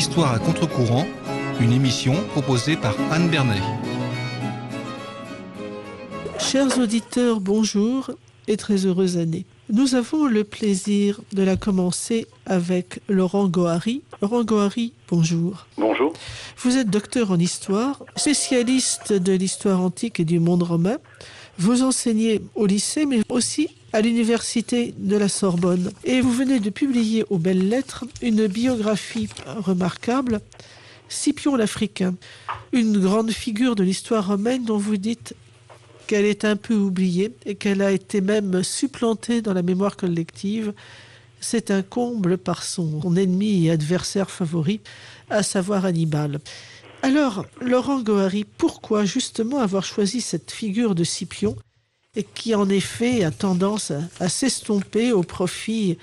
L'histoire à contre-courant, une émission proposée par Anne Bernet. Chers auditeurs, bonjour et très heureuse année. Nous avons le plaisir de la commencer avec Laurent Gohary. Laurent Gohary, bonjour. Bonjour. Vous êtes docteur en histoire, spécialiste de l'histoire antique et du monde romain. Vous enseignez au lycée, mais aussi à l'université de la Sorbonne. Et vous venez de publier aux belles lettres une biographie remarquable, Scipion l'Africain, une grande figure de l'histoire romaine dont vous dites qu'elle est un peu oubliée et qu'elle a été même supplantée dans la mémoire collective. C'est un comble par son ennemi et adversaire favori, à savoir Hannibal. Alors, Laurent Gohary, pourquoi justement avoir choisi cette figure de Scipion? Et qui en effet a tendance à, s'estomper au profit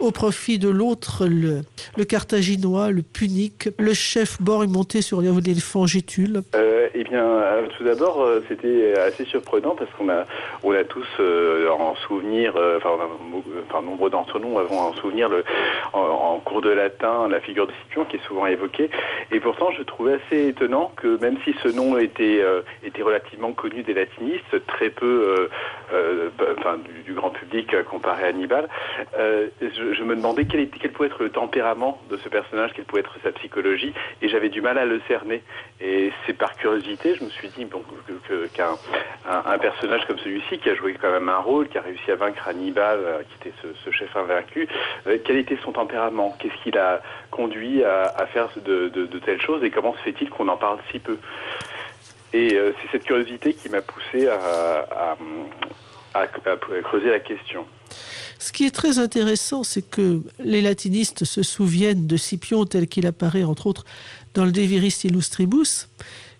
au profit de l'autre, le, carthaginois, le punique, le chef bord et monté sur l'éléphant Gétule euh, Eh bien, euh, tout d'abord, euh, c'était assez surprenant parce qu'on a, on a tous en souvenir, enfin, nombre d'entre nous avons en souvenir le, en, cours de latin la figure de Scipion qui est souvent évoquée. Et pourtant, je trouvais assez étonnant que même si ce nom était, était relativement connu des latinistes, très peu, enfin, du, grand public comparé à Hannibal, je, me demandais quel, pouvait être le tempérament de ce personnage, quelle pouvait être sa psychologie, et j'avais du mal à le cerner. Et c'est par curiosité, je me suis dit bon, qu'un un, un, personnage comme celui-ci, qui a joué quand même un rôle, qui a réussi à vaincre Hannibal, euh, qui était ce, chef invaincu, euh, quel était son tempérament? Qu'est-ce qui l'a conduit à, faire de, telles choses, et comment se fait-il qu'on en parle si peu? Et euh, c'est cette curiosité qui m'a poussé à creuser la question. Ce qui est très intéressant, c'est que les latinistes se souviennent de Scipion tel qu'il apparaît, entre autres, dans le De Viris Illustribus,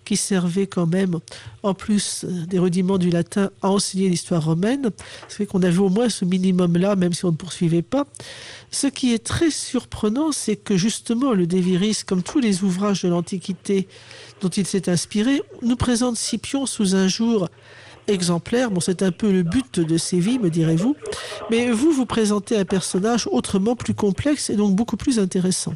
qui servait quand même, en plus des rudiments du latin, à enseigner l'histoire romaine. Ce fait qu'on avait au moins ce minimum-là, même si on ne poursuivait pas. Ce qui est très surprenant, c'est que justement le De Viris, comme tous les ouvrages de l'Antiquité dont il s'est inspiré, nous présente Scipion sous un jour exemplaire. Bon, c'est un peu le but de ces vies, me direz-vous. Mais vous, vous présentez un personnage autrement plus complexe et donc beaucoup plus intéressant.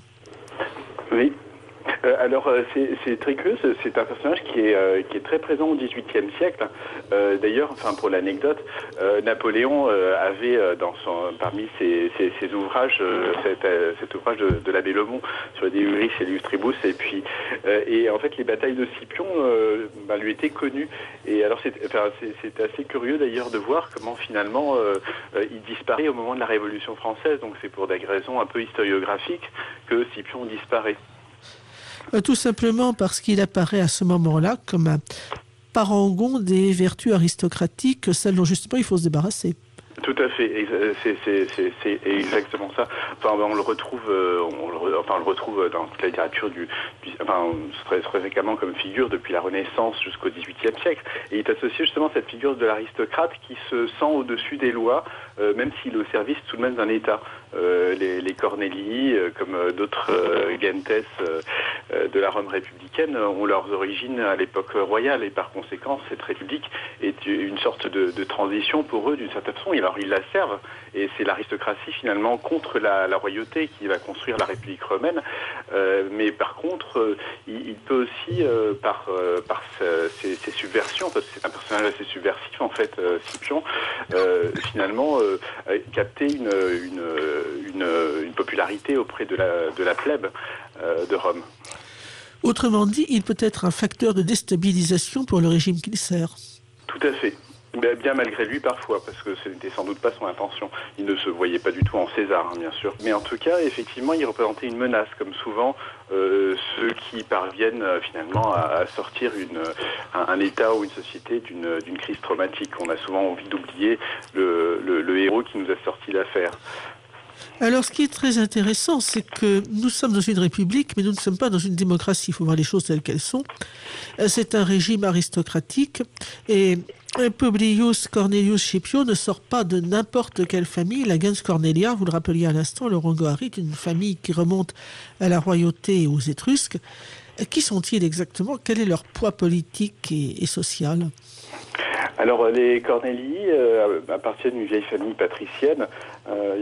Euh, alors, euh, c'est très curieux, c'est un personnage qui est, euh, qui est très présent au XVIIIe siècle. Euh, D'ailleurs, enfin, pour l'anecdote, euh, Napoléon avait dans son, parmi ses, ses, ses ouvrages cet, cet, ouvrage de, de l'abbé Lemont sur les Deuris et l'Illustribus, et puis, et en fait, les batailles de Scipion bah, lui étaient connues. Et alors, c'est enfin, assez curieux d'ailleurs de voir comment finalement il disparaît au moment de la Révolution française. Donc, c'est pour des raisons un peu historiographiques que Scipion disparaît. Euh, tout simplement parce qu'il apparaît à ce moment-là comme un parangon des vertus aristocratiques, celles dont justement il faut se débarrasser. Tout à fait, c'est exactement ça. Enfin, on le retrouve, euh, enfin, on le retrouve dans toute la littérature du, du enfin, très, très fréquemment comme figure depuis la Renaissance jusqu'au XVIIIe siècle. Et il est associé justement à cette figure de l'aristocrate qui se sent au-dessus des lois, euh, même s'il est au service tout de même d'un État. Euh, les, les comme d'autres Gentes de la Rome républicaine, ont leurs origines à l'époque royale et par conséquent, cette république est une sorte de transition pour eux d'une certaine façon. Alors ils la servent et c'est l'aristocratie finalement contre la, la, royauté qui va construire la République romaine. Euh, mais par contre, euh, il, il, peut aussi, euh, par, par ses, ses, subversions, parce que c'est un personnage assez subversif en fait, Scipion, finalement capter une, une, une, une, popularité auprès de la, de la plèbe de Rome. Autrement dit, il peut être un facteur de déstabilisation pour le régime qu'il sert. Tout à fait. Bien malgré lui parfois, parce que ce n'était sans doute pas son intention. Il ne se voyait pas du tout en César, hein, bien sûr. Mais en tout cas, effectivement, il représentait une menace, comme souvent euh, ceux qui parviennent euh, finalement à, sortir une, un, État ou une société d'une crise traumatique. On a souvent envie d'oublier le, le, le héros qui nous a sorti l'affaire. Alors, ce qui est très intéressant, c'est que nous sommes dans une république, mais nous ne sommes pas dans une démocratie. Il faut voir les choses telles qu'elles sont. C'est un régime aristocratique et Publius Cornelius Scipio ne sort pas de n'importe quelle famille. La gens Cornelia, vous le rappeliez à l'instant, Laurent Gohary, est une famille qui remonte à la royauté et aux Étrusques. Qui sont-ils exactement? Quel est leur poids politique et social? Alors les Cornélii euh, appartiennent à une vieille famille patricienne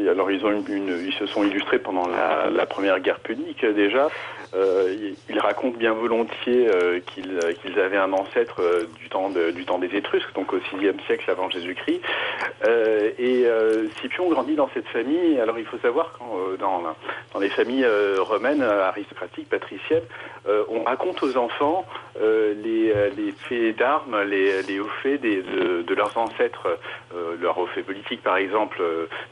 alors ils, ont ils se sont illustrés pendant la, première guerre punique déjà. Ils racontent bien volontiers qu'ils avaient un ancêtre du, temps du temps des Étrusques, donc au VIe siècle avant Jésus-Christ. et Scipion grandit dans cette famille. Alors il faut savoir quand dans, les familles romaines aristocratiques, patriciennes, on raconte aux enfants les, faits d'armes, les, hauts faits de, leurs ancêtres, leurs hauts faits politiques par exemple.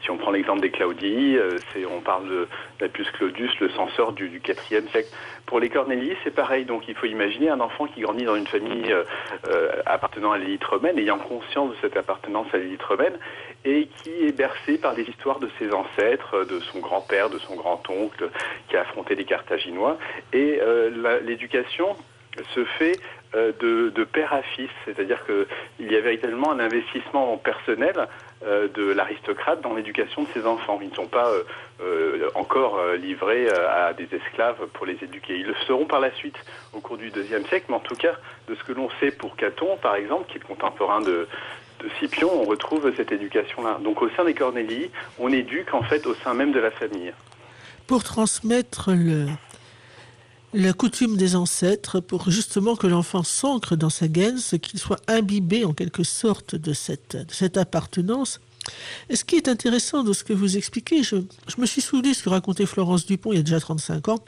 si on prend l'exemple des Claudii, euh, on parle de Claudius, le censeur du, du 4e siècle. Pour les Cornélies, c'est pareil. Donc il faut imaginer un enfant qui grandit dans une famille euh, euh, appartenant à l'élite romaine, ayant conscience de cette appartenance à l'élite romaine, et qui est bercé par les histoires de ses ancêtres, de son grand-père, de son grand-oncle, qui a affronté les Carthaginois. Et l'éducation se fait euh, de, père à fils, c'est-à-dire qu'il y a véritablement un investissement personnel euh, de l'aristocrate dans l'éducation de ses enfants. Ils ne sont pas euh, encore livrés à des esclaves pour les éduquer. Ils le seront par la suite au cours du deuxième siècle, mais en tout cas, de ce que l'on sait pour Caton, par exemple, qui est le contemporain de, Scipion, on retrouve cette éducation-là. Donc au sein des Cornélies, on éduque en fait au sein même de la famille. Pour transmettre le, la coutume des ancêtres pour justement que l'enfant s'ancre dans sa gaine, ce qu'il soit imbibé en quelque sorte de cette, appartenance. Et ce qui est intéressant de ce que vous expliquez, je, me suis souvenu ce que racontait Florence Dupont il y a déjà 35 ans,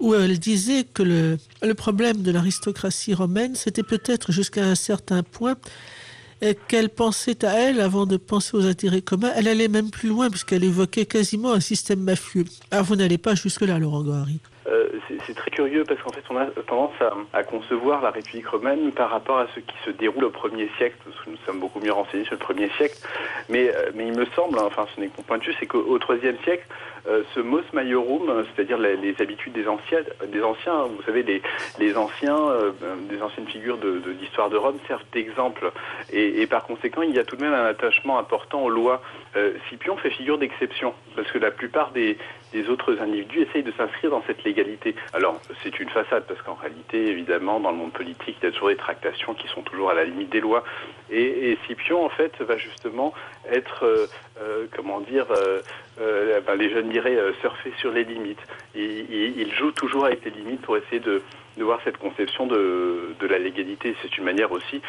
où elle disait que le, problème de l'aristocratie romaine, c'était peut-être jusqu'à un certain point qu'elle pensait à elle avant de penser aux intérêts communs. Elle allait même plus loin puisqu'elle évoquait quasiment un système mafieux. Alors vous n'allez pas jusque-là, Laurent Gohary euh, c'est très curieux parce qu'en fait, on a tendance à, concevoir la République romaine par rapport à ce qui se déroule au premier siècle, parce que nous sommes beaucoup mieux renseignés sur le premier siècle. Mais, euh, mais il me semble, enfin, ce n'est que point de vue, c'est qu'au troisième siècle, euh, ce mos maiorum, c'est-à-dire les, habitudes des anciens, des anciens, vous savez, les, des anciennes figures de, d'histoire de, Rome servent d'exemple. Et, par conséquent, il y a tout de même un attachement important aux lois. Scipion fait figure d'exception, parce que la plupart des, des autres individus essayent de s'inscrire dans cette légalité. Alors, c'est une façade, parce qu'en réalité, évidemment, dans le monde politique, il y a toujours des tractations qui sont toujours à la limite des lois. Et, Scipion, en fait, va justement être, euh, euh, comment dire, euh, ben, les jeunes diraient, surfer sur les limites. il joue toujours avec les limites pour essayer de, voir cette conception de, de la légalité. C'est une manière aussi,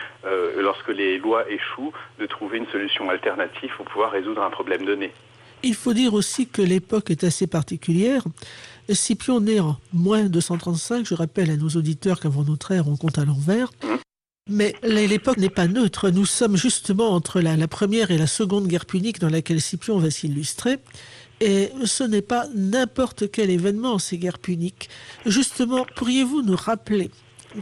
lorsque les lois échouent, de trouver une solution alternative pour pouvoir résoudre un problème donné. Il faut dire aussi que l'époque est assez particulière. Scipion naît en moins 235, je rappelle à nos auditeurs qu'avant notre ère, on compte à l'envers. Mais l'époque n'est pas neutre. Nous sommes justement entre la, première et la seconde guerre punique dans laquelle Scipion va s'illustrer. Et ce n'est pas n'importe quel événement, ces guerres puniques. Justement, pourriez-vous nous rappeler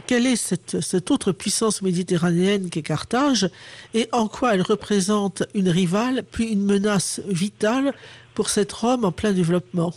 quelle est cette, autre puissance méditerranéenne qu'est Carthage et en quoi elle représente une rivale puis une menace vitale pour cette Rome en plein développement?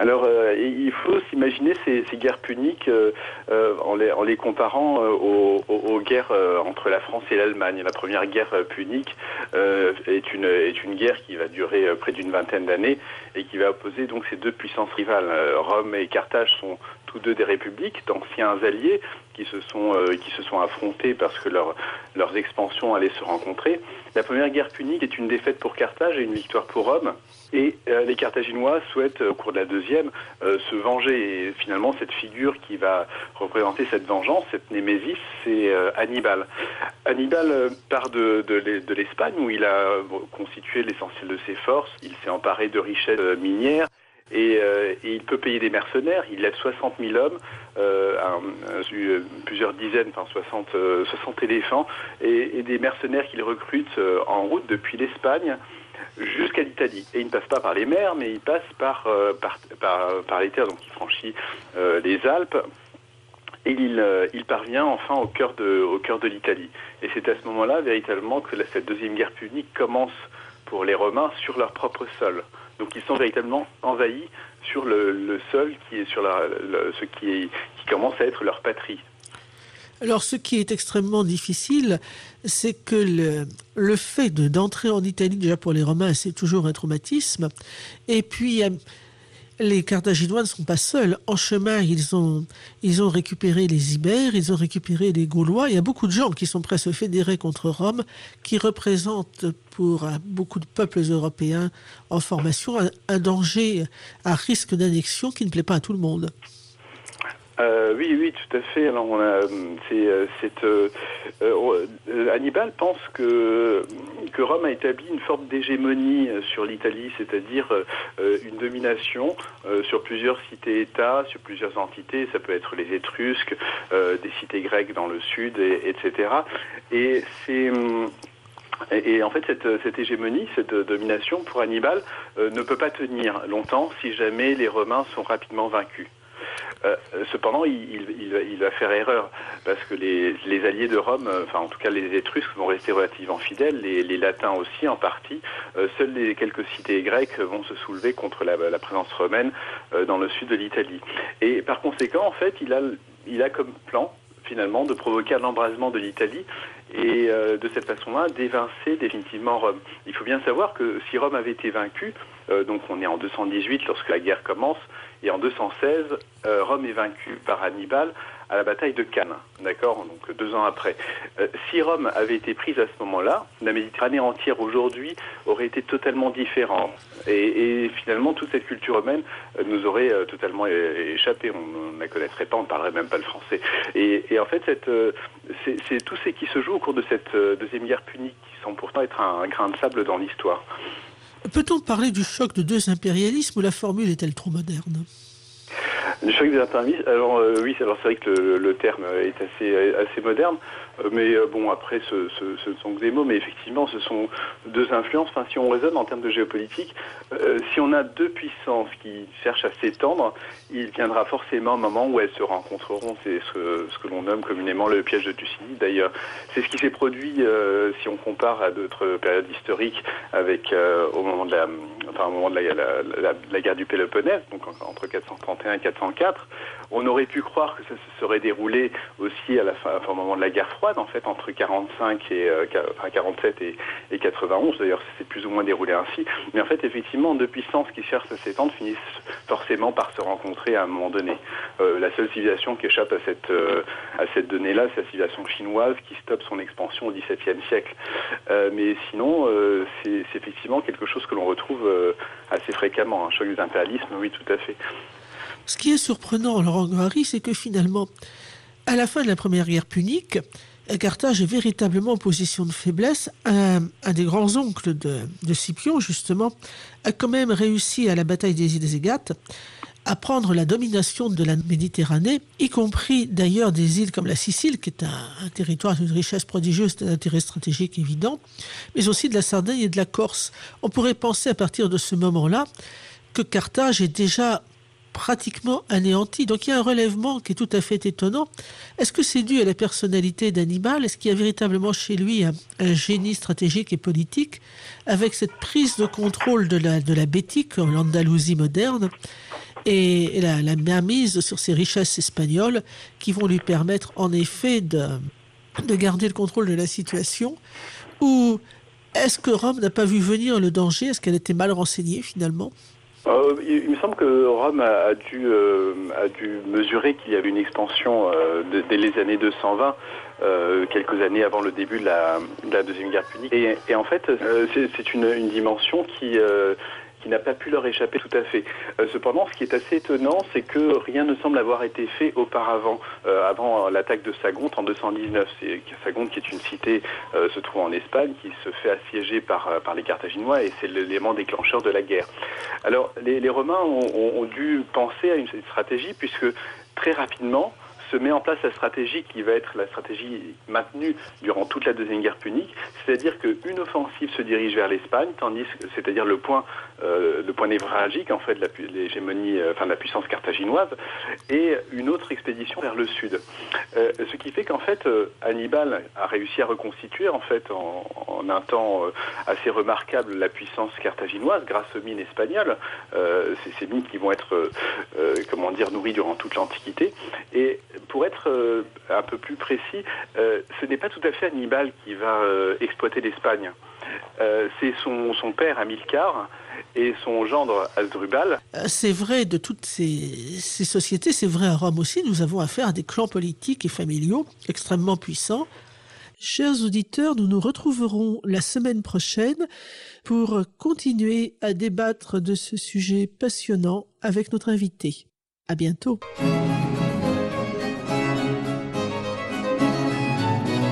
Alors, euh, il faut s'imaginer ces, guerres puniques euh, euh, en, les, comparant aux, guerres entre la France et l'Allemagne. La première guerre punique est, une, est une guerre qui va durer près d'une vingtaine d'années et qui va opposer donc ces deux puissances rivales. Rome et Carthage sont tous deux des républiques, d'anciens alliés qui se sont euh, qui se sont affrontés parce que leur, leurs expansions allaient se rencontrer. La première guerre punique est une défaite pour Carthage et une victoire pour Rome. Et euh, les Carthaginois souhaitent, au cours de la deuxième, euh, se venger. Et finalement, cette figure qui va représenter cette vengeance, cette némésis, c'est Hannibal. Hannibal part de, de l'Espagne où il a constitué l'essentiel de ses forces. Il s'est emparé de richesses minières. Euh, et, il peut payer des mercenaires. Il lève 60 000 hommes, euh, euh, plusieurs dizaines, enfin 60, 60 éléphants, et, des mercenaires qu'il recrute en route depuis l'Espagne jusqu'à l'Italie. Et il ne passe pas par les mers, mais il passe par, par, par, les terres, donc il franchit les Alpes. Et il, il, parvient enfin au cœur de, au cœur de l'Italie. Et c'est à ce moment-là, véritablement, que cette deuxième guerre punique commence pour les Romains sur leur propre sol. Donc ils sont véritablement envahis sur le, sol qui est sur la, ce qui, commence à être leur patrie. Alors, ce qui est extrêmement difficile, c'est que le, le fait d'entrer en Italie, déjà pour les Romains, c'est toujours un traumatisme. Et puis, les Carthaginois ne sont pas seuls. En chemin, ils ont, ils ont récupéré les Ibères, ils ont récupéré les Gaulois. Il y a beaucoup de gens qui sont prêts à se fédérer contre Rome, qui représentent pour beaucoup de peuples européens en formation un danger, un risque d'annexion qui ne plaît pas à tout le monde. Euh, oui, oui, tout à fait. Alors, on a, c'est, euh, euh, euh, Hannibal pense que que Rome a établi une forme d'hégémonie sur l'Italie, c'est-à-dire une domination sur plusieurs cités-États, sur plusieurs entités. Ça peut être les Étrusques, des cités grecques dans le sud, et, etc. Et c'est et, en fait, cette, cette, hégémonie, cette domination pour Hannibal ne peut pas tenir longtemps si jamais les Romains sont rapidement vaincus. Euh, cependant, il, va faire erreur parce que les, alliés de Rome, euh, enfin en tout cas les Étrusques, vont rester relativement fidèles, les, Latins aussi en partie. Euh, seules les quelques cités grecques vont se soulever contre la, présence romaine dans le sud de l'Italie. Et par conséquent, en fait, il a, il a comme plan finalement de provoquer un embrasement de l'Italie et de cette façon-là d'évincer définitivement Rome. Il faut bien savoir que si Rome avait été vaincue, donc on est en 218 lorsque la guerre commence, et en 216, euh, Rome est vaincue par Hannibal à la bataille de Cannes, d'accord Donc deux ans après. Euh, si Rome avait été prise à ce moment-là, la Méditerranée entière aujourd'hui aurait été totalement différente. Et, finalement, toute cette culture romaine euh, nous aurait totalement échappé. On ne la connaîtrait pas, on ne parlerait même pas le français. Et, en fait, c'est tout ce qui se joue au cours de cette deuxième guerre punique, qui semble pourtant être un grain de sable dans l'histoire. Peut-on parler du choc de deux impérialismes ou la formule est-elle trop moderne? Le choc des impérialismes, alors euh, oui, alors c'est vrai que le, terme est assez, assez moderne. Euh, mais euh, bon, après, ce, ce, ne sont que des mots, mais effectivement, ce sont deux influences. Si on raisonne en termes de géopolitique, euh, si on a deux puissances qui cherchent à s'étendre, il viendra forcément un moment où elles se rencontreront. C'est ce, ce, que l'on nomme communément le piège de Thucydide. D'ailleurs, c'est ce qui s'est produit si on compare à d'autres périodes historiques, avec au moment de la, enfin, au moment de la, guerre du Péloponnèse, donc entre 431 et 404. On aurait pu croire que ça se serait déroulé aussi à la fin, enfin, au moment de la guerre froide en fait entre 45 et 47 euh, et, 91. D'ailleurs, c'est plus ou moins déroulé ainsi. Mais en fait, effectivement, deux puissances qui cherchent à s'étendre finissent forcément par se rencontrer à un moment donné. Euh, la seule civilisation qui échappe à cette euh, à cette donnée-là, c'est la civilisation chinoise qui stoppe son expansion au XVIIe siècle. mais sinon, c'est effectivement quelque chose que l'on retrouve assez fréquemment. Un choc des oui, tout à fait. Ce qui est surprenant, Laurent Guary, c'est que finalement, à la fin de la première guerre punique, Carthage est véritablement en position de faiblesse. Un, des grands oncles de, Scipion, justement, a quand même réussi à la bataille des îles Égates à prendre la domination de la Méditerranée, y compris d'ailleurs des îles comme la Sicile, qui est un, territoire d'une richesse prodigieuse, d'intérêt stratégique évident, mais aussi de la Sardaigne et de la Corse. On pourrait penser à partir de ce moment-là que Carthage est déjà pratiquement anéanti. Donc il y a un relèvement qui est tout à fait étonnant. Est-ce que c'est dû à la personnalité d'Hannibal Est-ce qu'il y a véritablement chez lui un, génie stratégique et politique? Avec cette prise de contrôle de la, de la Bétique, l'Andalousie moderne, et la, la mise sur ces richesses espagnoles qui vont lui permettre en effet de, de garder le contrôle de la situation Ou est-ce que Rome n'a pas vu venir le danger? Est-ce qu'elle était mal renseignée finalement? Euh, il, me semble que Rome a, dû, euh, a dû mesurer qu'il y avait une expansion euh, dès les années 220, quelques années avant le début de la, Deuxième Guerre punique. Et, en fait, c'est une, une, dimension qui qui n'a pas pu leur échapper tout à fait. Euh, cependant, ce qui est assez étonnant, c'est que rien ne semble avoir été fait auparavant, euh, avant l'attaque de Sagonte en 219. C'est Sagonte qui est une cité euh, se trouve en Espagne, qui se fait assiéger par, par les Carthaginois et c'est l'élément déclencheur de la guerre. Alors, les, Romains ont, dû penser à une stratégie puisque très rapidement, se met en place la stratégie qui va être la stratégie maintenue durant toute la deuxième guerre punique, c'est-à-dire qu'une offensive se dirige vers l'Espagne, tandis c'est-à-dire le point euh, le point névralgique en fait de l'hégémonie, euh, enfin de la puissance carthaginoise, et une autre expédition vers le sud. Euh, ce qui fait qu'en fait Hannibal a réussi à reconstituer en fait en, un temps assez remarquable la puissance carthaginoise grâce aux mines espagnoles. ces mines qui vont être comment dire nourries durant toute l'Antiquité et pour être euh, un peu plus précis, euh, ce n'est pas tout à fait Hannibal qui va euh, exploiter l'Espagne. c'est son, père Hamilcar et son gendre Asdrubal. C'est vrai de toutes ces, ces sociétés, c'est vrai à Rome aussi, nous avons affaire à des clans politiques et familiaux extrêmement puissants. Chers auditeurs, nous nous retrouverons la semaine prochaine pour continuer à débattre de ce sujet passionnant avec notre invité. À bientôt.